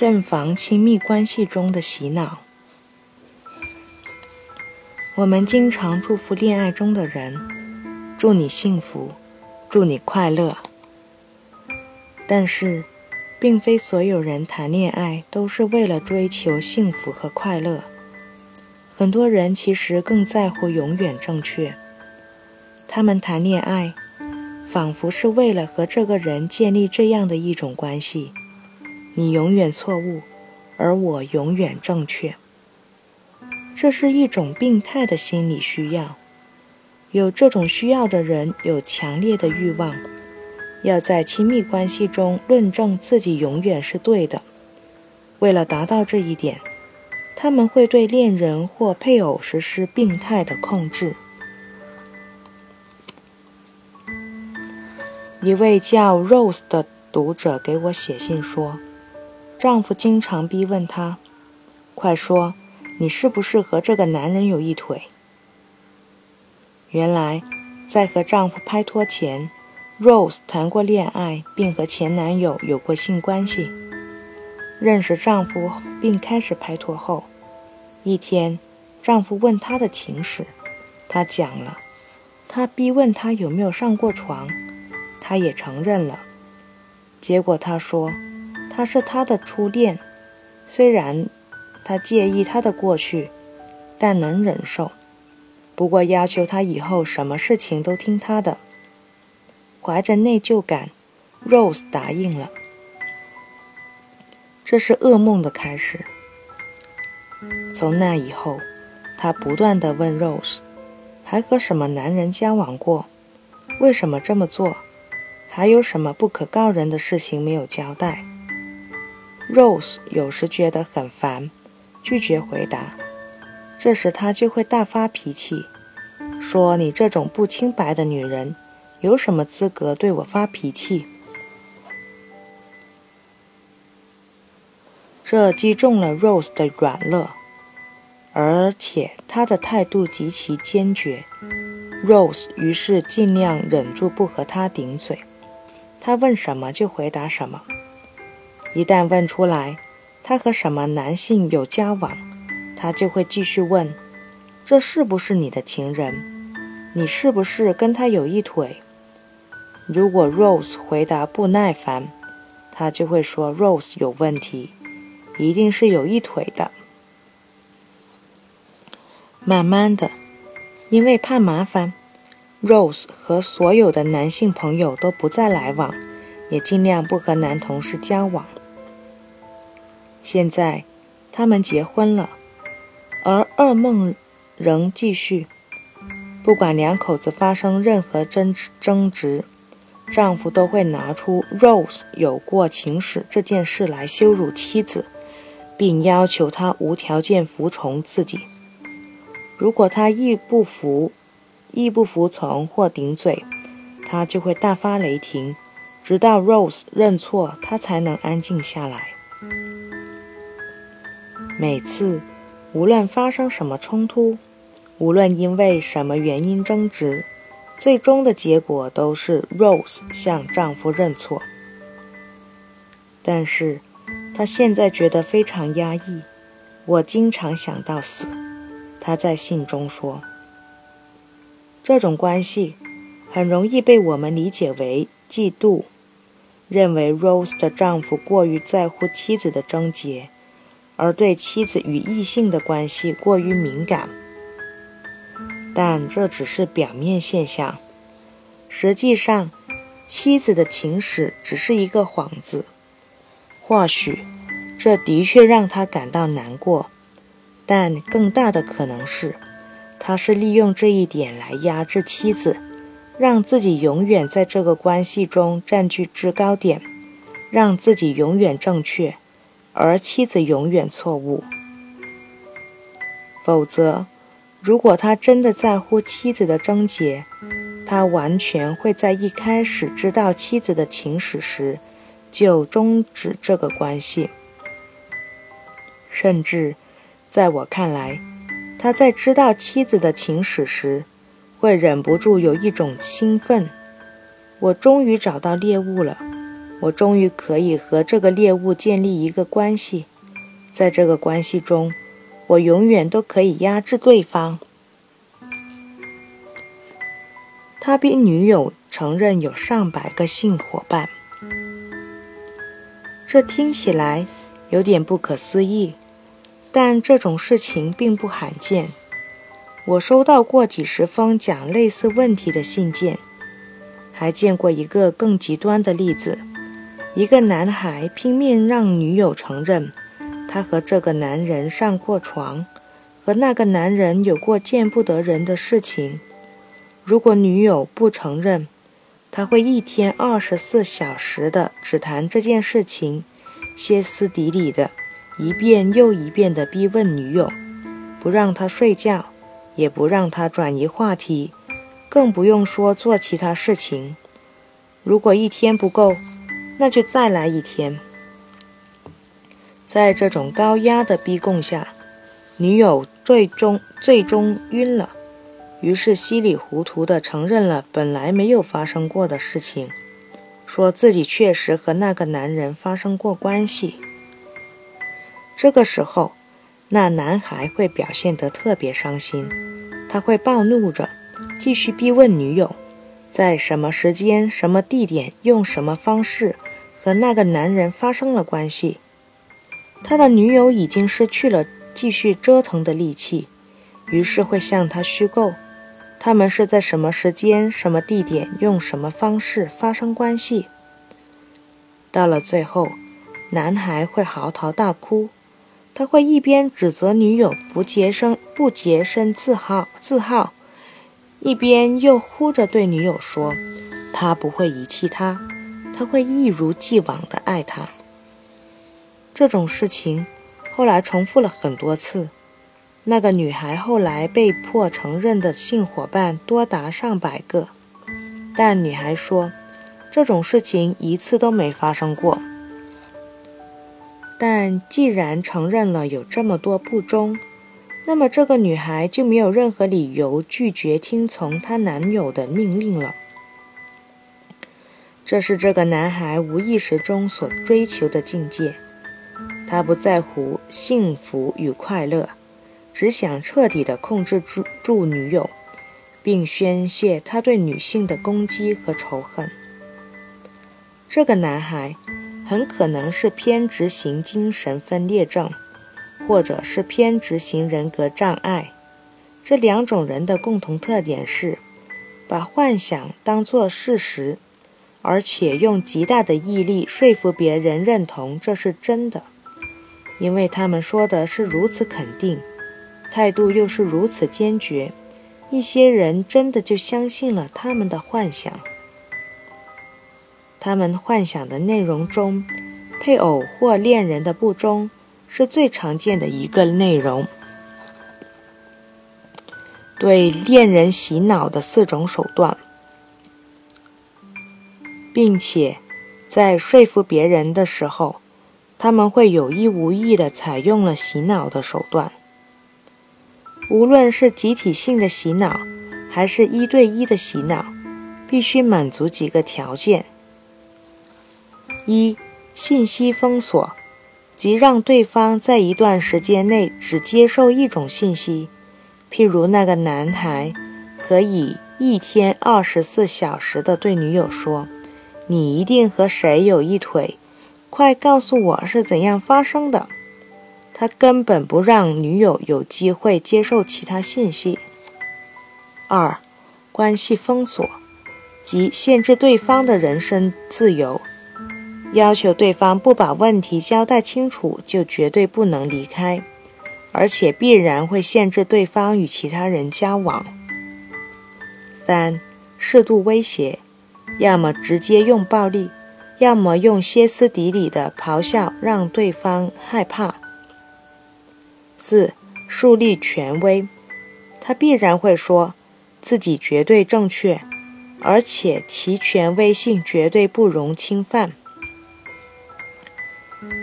慎防亲密关系中的洗脑。我们经常祝福恋爱中的人，祝你幸福，祝你快乐。但是，并非所有人谈恋爱都是为了追求幸福和快乐。很多人其实更在乎永远正确。他们谈恋爱，仿佛是为了和这个人建立这样的一种关系：你永远错误，而我永远正确。这是一种病态的心理需要。有这种需要的人有强烈的欲望。要在亲密关系中论证自己永远是对的。为了达到这一点，他们会对恋人或配偶实施病态的控制。一位叫 Rose 的读者给我写信说，丈夫经常逼问她：“快说，你是不是和这个男人有一腿？”原来，在和丈夫拍拖前。Rose 谈过恋爱，并和前男友有过性关系。认识丈夫并开始拍拖后，一天，丈夫问她的情史，她讲了。他逼问她有没有上过床，她也承认了。结果他说，他是她的初恋，虽然他介意她的过去，但能忍受。不过要求她以后什么事情都听他的。怀着内疚感，Rose 答应了。这是噩梦的开始。从那以后，他不断地问 Rose：“ 还和什么男人交往过？为什么这么做？还有什么不可告人的事情没有交代？”Rose 有时觉得很烦，拒绝回答。这时他就会大发脾气，说：“你这种不清白的女人！”有什么资格对我发脾气？这击中了 Rose 的软肋，而且他的态度极其坚决。Rose 于是尽量忍住不和他顶嘴，他问什么就回答什么。一旦问出来他和什么男性有交往，他就会继续问：“这是不是你的情人？你是不是跟他有一腿？”如果 Rose 回答不耐烦，他就会说 Rose 有问题，一定是有一腿的。慢慢的，因为怕麻烦，Rose 和所有的男性朋友都不再来往，也尽量不和男同事交往。现在，他们结婚了，而噩梦仍继续。不管两口子发生任何争争执。丈夫都会拿出 Rose 有过情史这件事来羞辱妻子，并要求她无条件服从自己。如果她亦不服、亦不服从或顶嘴，他就会大发雷霆，直到 Rose 认错，他才能安静下来。每次，无论发生什么冲突，无论因为什么原因争执。最终的结果都是 Rose 向丈夫认错，但是她现在觉得非常压抑。我经常想到死，她在信中说。这种关系很容易被我们理解为嫉妒，认为 Rose 的丈夫过于在乎妻子的贞洁，而对妻子与异性的关系过于敏感。但这只是表面现象，实际上，妻子的情史只是一个幌子。或许，这的确让他感到难过，但更大的可能是，他是利用这一点来压制妻子，让自己永远在这个关系中占据制高点，让自己永远正确，而妻子永远错误。否则。如果他真的在乎妻子的贞洁，他完全会在一开始知道妻子的情史时就终止这个关系。甚至，在我看来，他在知道妻子的情史时，会忍不住有一种兴奋：我终于找到猎物了，我终于可以和这个猎物建立一个关系，在这个关系中，我永远都可以压制对方。他逼女友承认有上百个性伙伴，这听起来有点不可思议，但这种事情并不罕见。我收到过几十封讲类似问题的信件，还见过一个更极端的例子。一个男孩拼命让女友承认，他和这个男人上过床，和那个男人有过见不得人的事情。如果女友不承认，他会一天二十四小时的只谈这件事情，歇斯底里的一遍又一遍的逼问女友，不让她睡觉，也不让她转移话题，更不用说做其他事情。如果一天不够，那就再来一天。在这种高压的逼供下，女友最终最终晕了，于是稀里糊涂地承认了本来没有发生过的事情，说自己确实和那个男人发生过关系。这个时候，那男孩会表现得特别伤心，他会暴怒着，继续逼问女友，在什么时间、什么地点、用什么方式。和那个男人发生了关系，他的女友已经失去了继续折腾的力气，于是会向他虚构，他们是在什么时间、什么地点、用什么方式发生关系。到了最后，男孩会嚎啕大哭，他会一边指责女友不洁身、不洁身自好、自好，一边又哭着对女友说：“他不会遗弃她。”他会一如既往地爱她。这种事情后来重复了很多次。那个女孩后来被迫承认的性伙伴多达上百个，但女孩说这种事情一次都没发生过。但既然承认了有这么多不忠，那么这个女孩就没有任何理由拒绝听从她男友的命令了。这是这个男孩无意识中所追求的境界。他不在乎幸福与快乐，只想彻底地控制住住女友，并宣泄他对女性的攻击和仇恨。这个男孩很可能是偏执型精神分裂症，或者是偏执型人格障碍。这两种人的共同特点是，把幻想当作事实。而且用极大的毅力说服别人认同这是真的，因为他们说的是如此肯定，态度又是如此坚决，一些人真的就相信了他们的幻想。他们幻想的内容中，配偶或恋人的不忠是最常见的一个内容。对恋人洗脑的四种手段。并且，在说服别人的时候，他们会有意无意地采用了洗脑的手段。无论是集体性的洗脑，还是一对一的洗脑，必须满足几个条件：一、信息封锁，即让对方在一段时间内只接受一种信息。譬如那个男孩可以一天二十四小时地对女友说。你一定和谁有一腿？快告诉我是怎样发生的！他根本不让女友有机会接受其他信息。二、关系封锁，即限制对方的人身自由，要求对方不把问题交代清楚就绝对不能离开，而且必然会限制对方与其他人交往。三、适度威胁。要么直接用暴力，要么用歇斯底里的咆哮让对方害怕。四、树立权威，他必然会说自己绝对正确，而且其权威性绝对不容侵犯。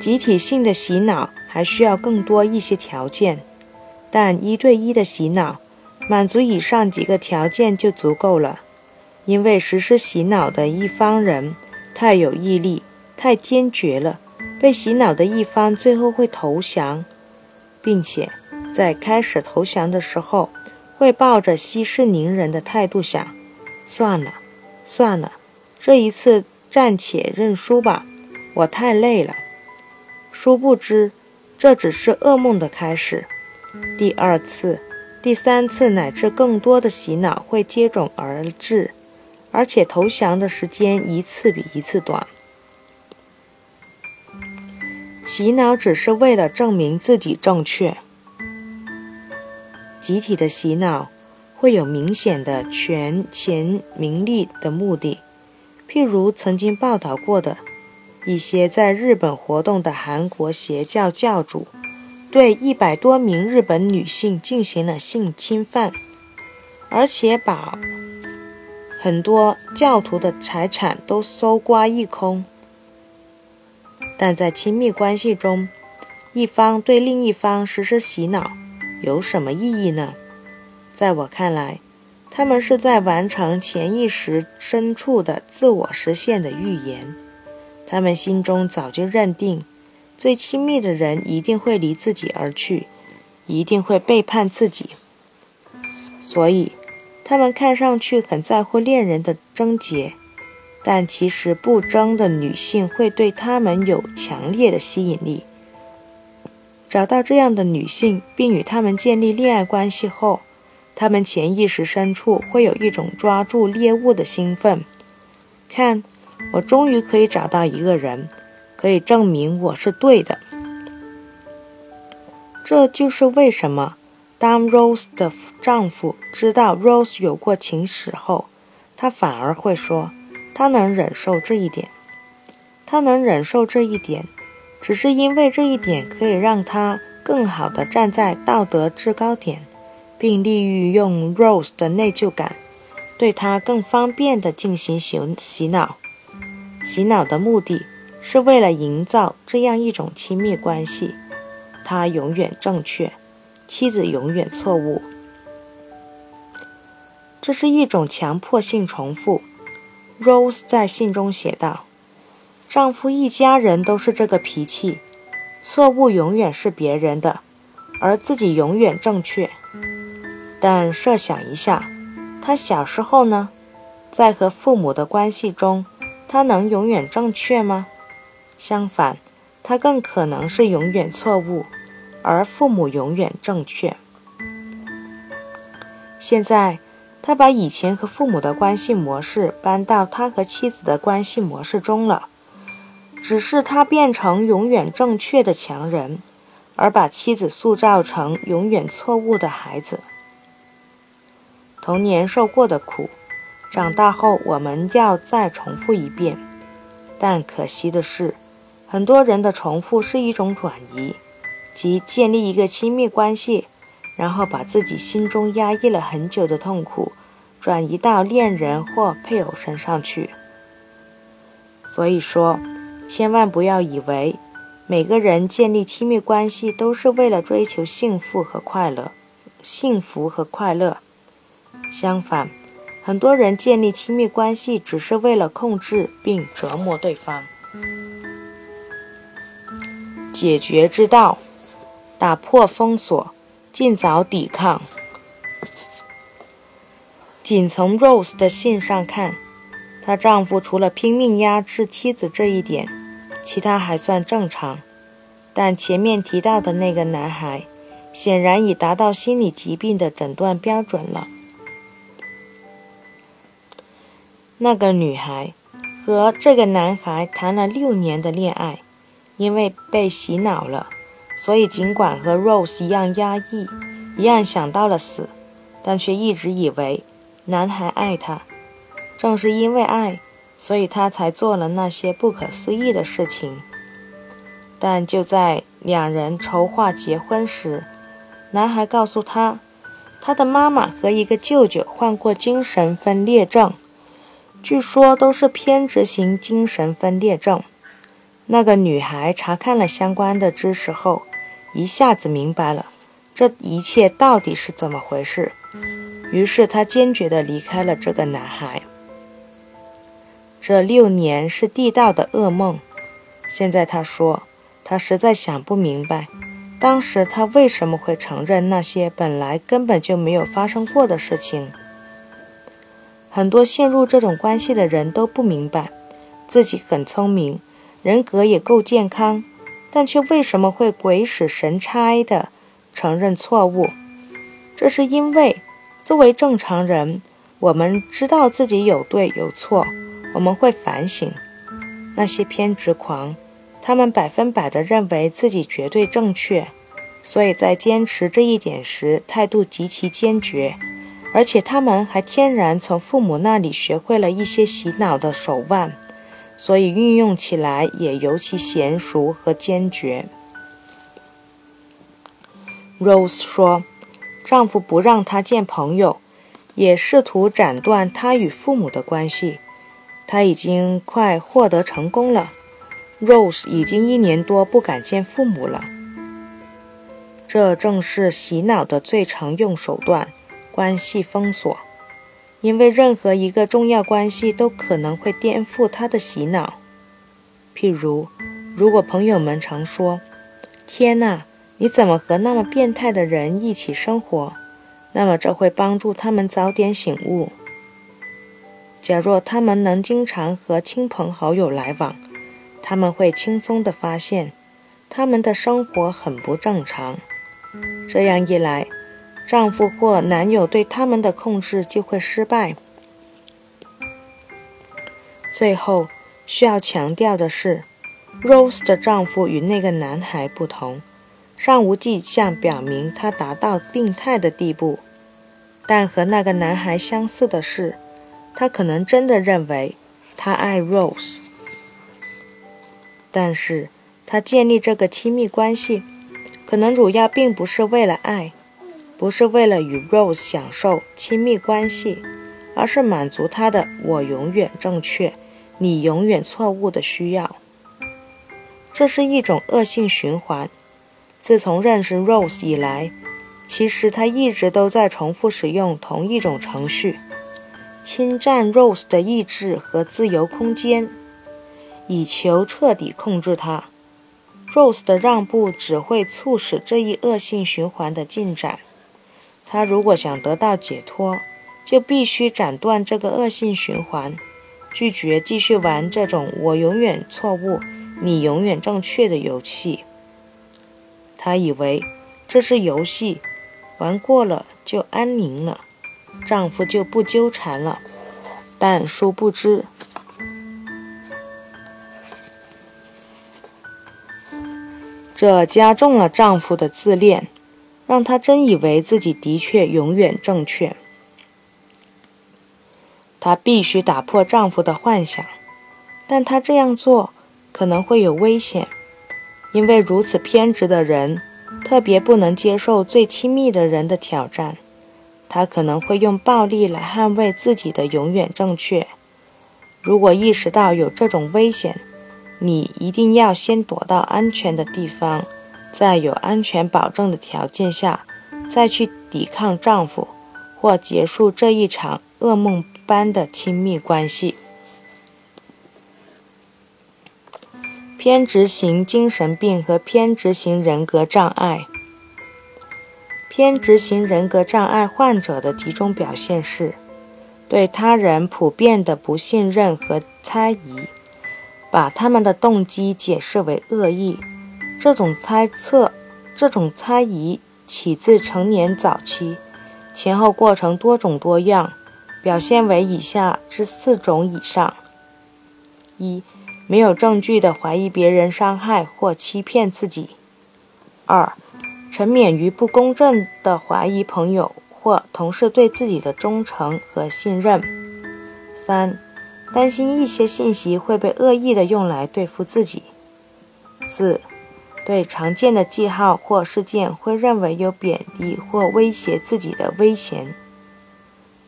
集体性的洗脑还需要更多一些条件，但一对一的洗脑满足以上几个条件就足够了。因为实施洗脑的一方人太有毅力，太坚决了，被洗脑的一方最后会投降，并且在开始投降的时候，会抱着息事宁人的态度想：算了，算了，这一次暂且认输吧，我太累了。殊不知，这只是噩梦的开始。第二次、第三次乃至更多的洗脑会接踵而至，而且投降的时间一次比一次短。洗脑只是为了证明自己正确。集体的洗脑会有明显的权钱名利的目的，譬如曾经报道过的。一些在日本活动的韩国邪教教主，对一百多名日本女性进行了性侵犯，而且把很多教徒的财产都搜刮一空。但在亲密关系中，一方对另一方实施洗脑，有什么意义呢？在我看来，他们是在完成潜意识深处的自我实现的预言。他们心中早就认定，最亲密的人一定会离自己而去，一定会背叛自己。所以，他们看上去很在乎恋人的贞洁，但其实不争的女性会对他们有强烈的吸引力。找到这样的女性，并与他们建立恋爱关系后，他们潜意识深处会有一种抓住猎物的兴奋。看。我终于可以找到一个人，可以证明我是对的。这就是为什么，当 Rose 的丈夫知道 Rose 有过情史后，他反而会说，他能忍受这一点。他能忍受这一点，只是因为这一点可以让他更好的站在道德制高点，并利于用 Rose 的内疚感，对他更方便的进行洗洗脑。洗脑的目的是为了营造这样一种亲密关系：他永远正确，妻子永远错误。这是一种强迫性重复。Rose 在信中写道：“丈夫一家人都是这个脾气，错误永远是别人的，而自己永远正确。但设想一下，他小时候呢，在和父母的关系中。”他能永远正确吗？相反，他更可能是永远错误，而父母永远正确。现在，他把以前和父母的关系模式搬到他和妻子的关系模式中了，只是他变成永远正确的强人，而把妻子塑造成永远错误的孩子。童年受过的苦。长大后，我们要再重复一遍，但可惜的是，很多人的重复是一种转移，即建立一个亲密关系，然后把自己心中压抑了很久的痛苦转移到恋人或配偶身上去。所以说，千万不要以为每个人建立亲密关系都是为了追求幸福和快乐，幸福和快乐，相反。很多人建立亲密关系只是为了控制并折磨对方。解决之道：打破封锁，尽早抵抗。仅从 Rose 的信上看，她丈夫除了拼命压制妻子这一点，其他还算正常。但前面提到的那个男孩，显然已达到心理疾病的诊断标准了。那个女孩和这个男孩谈了六年的恋爱，因为被洗脑了，所以尽管和 Rose 一样压抑，一样想到了死，但却一直以为男孩爱她。正是因为爱，所以她才做了那些不可思议的事情。但就在两人筹划结婚时，男孩告诉她，他的妈妈和一个舅舅患过精神分裂症。据说都是偏执型精神分裂症。那个女孩查看了相关的知识后，一下子明白了这一切到底是怎么回事。于是她坚决地离开了这个男孩。这六年是地道的噩梦，现在她说，她实在想不明白，当时他为什么会承认那些本来根本就没有发生过的事情。很多陷入这种关系的人都不明白，自己很聪明，人格也够健康，但却为什么会鬼使神差的承认错误？这是因为，作为正常人，我们知道自己有对有错，我们会反省。那些偏执狂，他们百分百的认为自己绝对正确，所以在坚持这一点时态度极其坚决，而且他们还天然从父母那里学会了一些洗脑的手腕，所以运用起来也尤其娴熟和坚决。Rose 说，丈夫不让她见朋友，也试图斩断她与父母的关系。她已经快获得成功了。Rose 已经一年多不敢见父母了。这正是洗脑的最常用手段——关系封锁。因为任何一个重要关系都可能会颠覆他的洗脑。譬如，如果朋友们常说：“天哪，你怎么和那么变态的人一起生活？”那么这会帮助他们早点醒悟。假若他们能经常和亲朋好友来往，他们会轻松地发现，他们的生活很不正常。这样一来，丈夫或男友对他们的控制就会失败。最后需要强调的是，Rose 的丈夫与那个男孩不同，尚无迹象表明他达到病态的地步，但和那个男孩相似的是。他可能真的认为他爱 Rose，但是他建立这个亲密关系，可能主要并不是为了爱，不是为了与 Rose 享受亲密关系，而是满足他的“我永远正确，你永远错误”的需要。这是一种恶性循环。自从认识 Rose 以来，其实他一直都在重复使用同一种程序。侵占 Rose 的意志和自由空间，以求彻底控制他。Rose 的让步只会促使这一恶性循环的进展。他如果想得到解脱，就必须斩断这个恶性循环，拒绝继续玩这种“我永远错误，你永远正确”的游戏。他以为这是游戏，玩过了就安宁了。丈夫就不纠缠了，但殊不知，这加重了丈夫的自恋，让他真以为自己的确永远正确。她必须打破丈夫的幻想，但她这样做可能会有危险，因为如此偏执的人特别不能接受最亲密的人的挑战。她可能会用暴力来捍卫自己的永远正确。如果意识到有这种危险，你一定要先躲到安全的地方，在有安全保证的条件下，再去抵抗丈夫，或结束这一场噩梦般的亲密关系。偏执型精神病和偏执型人格障碍。偏执型人格障碍患者的几种表现是：对他人普遍的不信任和猜疑，把他们的动机解释为恶意。这种猜测、这种猜疑起自成年早期，前后过程多种多样，表现为以下之四种以上：一、没有证据的怀疑别人伤害或欺骗自己；二、沉湎于不公正的怀疑朋友或同事对自己的忠诚和信任。三、担心一些信息会被恶意的用来对付自己。四、对常见的记号或事件会认为有贬低或威胁自己的危险。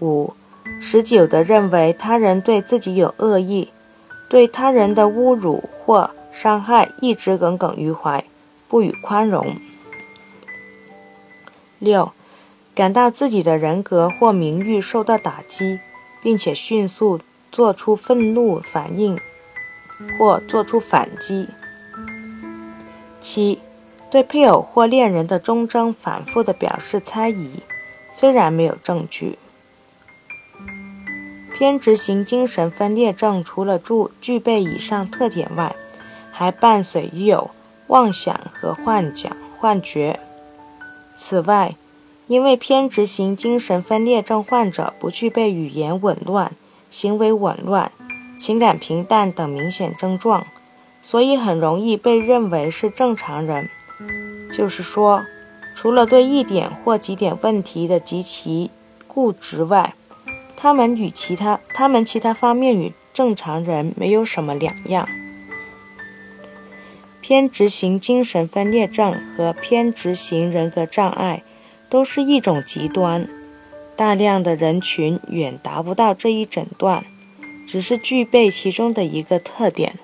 五、持久地认为他人对自己有恶意，对他人的侮辱或伤害一直耿耿于怀，不予宽容。六，感到自己的人格或名誉受到打击，并且迅速做出愤怒反应或做出反击。七，对配偶或恋人的忠贞反复的表示猜疑，虽然没有证据。偏执型精神分裂症除了具具备以上特点外，还伴随有妄想和幻想、幻觉。此外，因为偏执型精神分裂症患者不具备语言紊乱、行为紊乱、情感平淡等明显症状，所以很容易被认为是正常人。就是说，除了对一点或几点问题的极其固执外，他们与其他他们其他方面与正常人没有什么两样。偏执型精神分裂症和偏执型人格障碍都是一种极端，大量的人群远达不到这一诊断，只是具备其中的一个特点。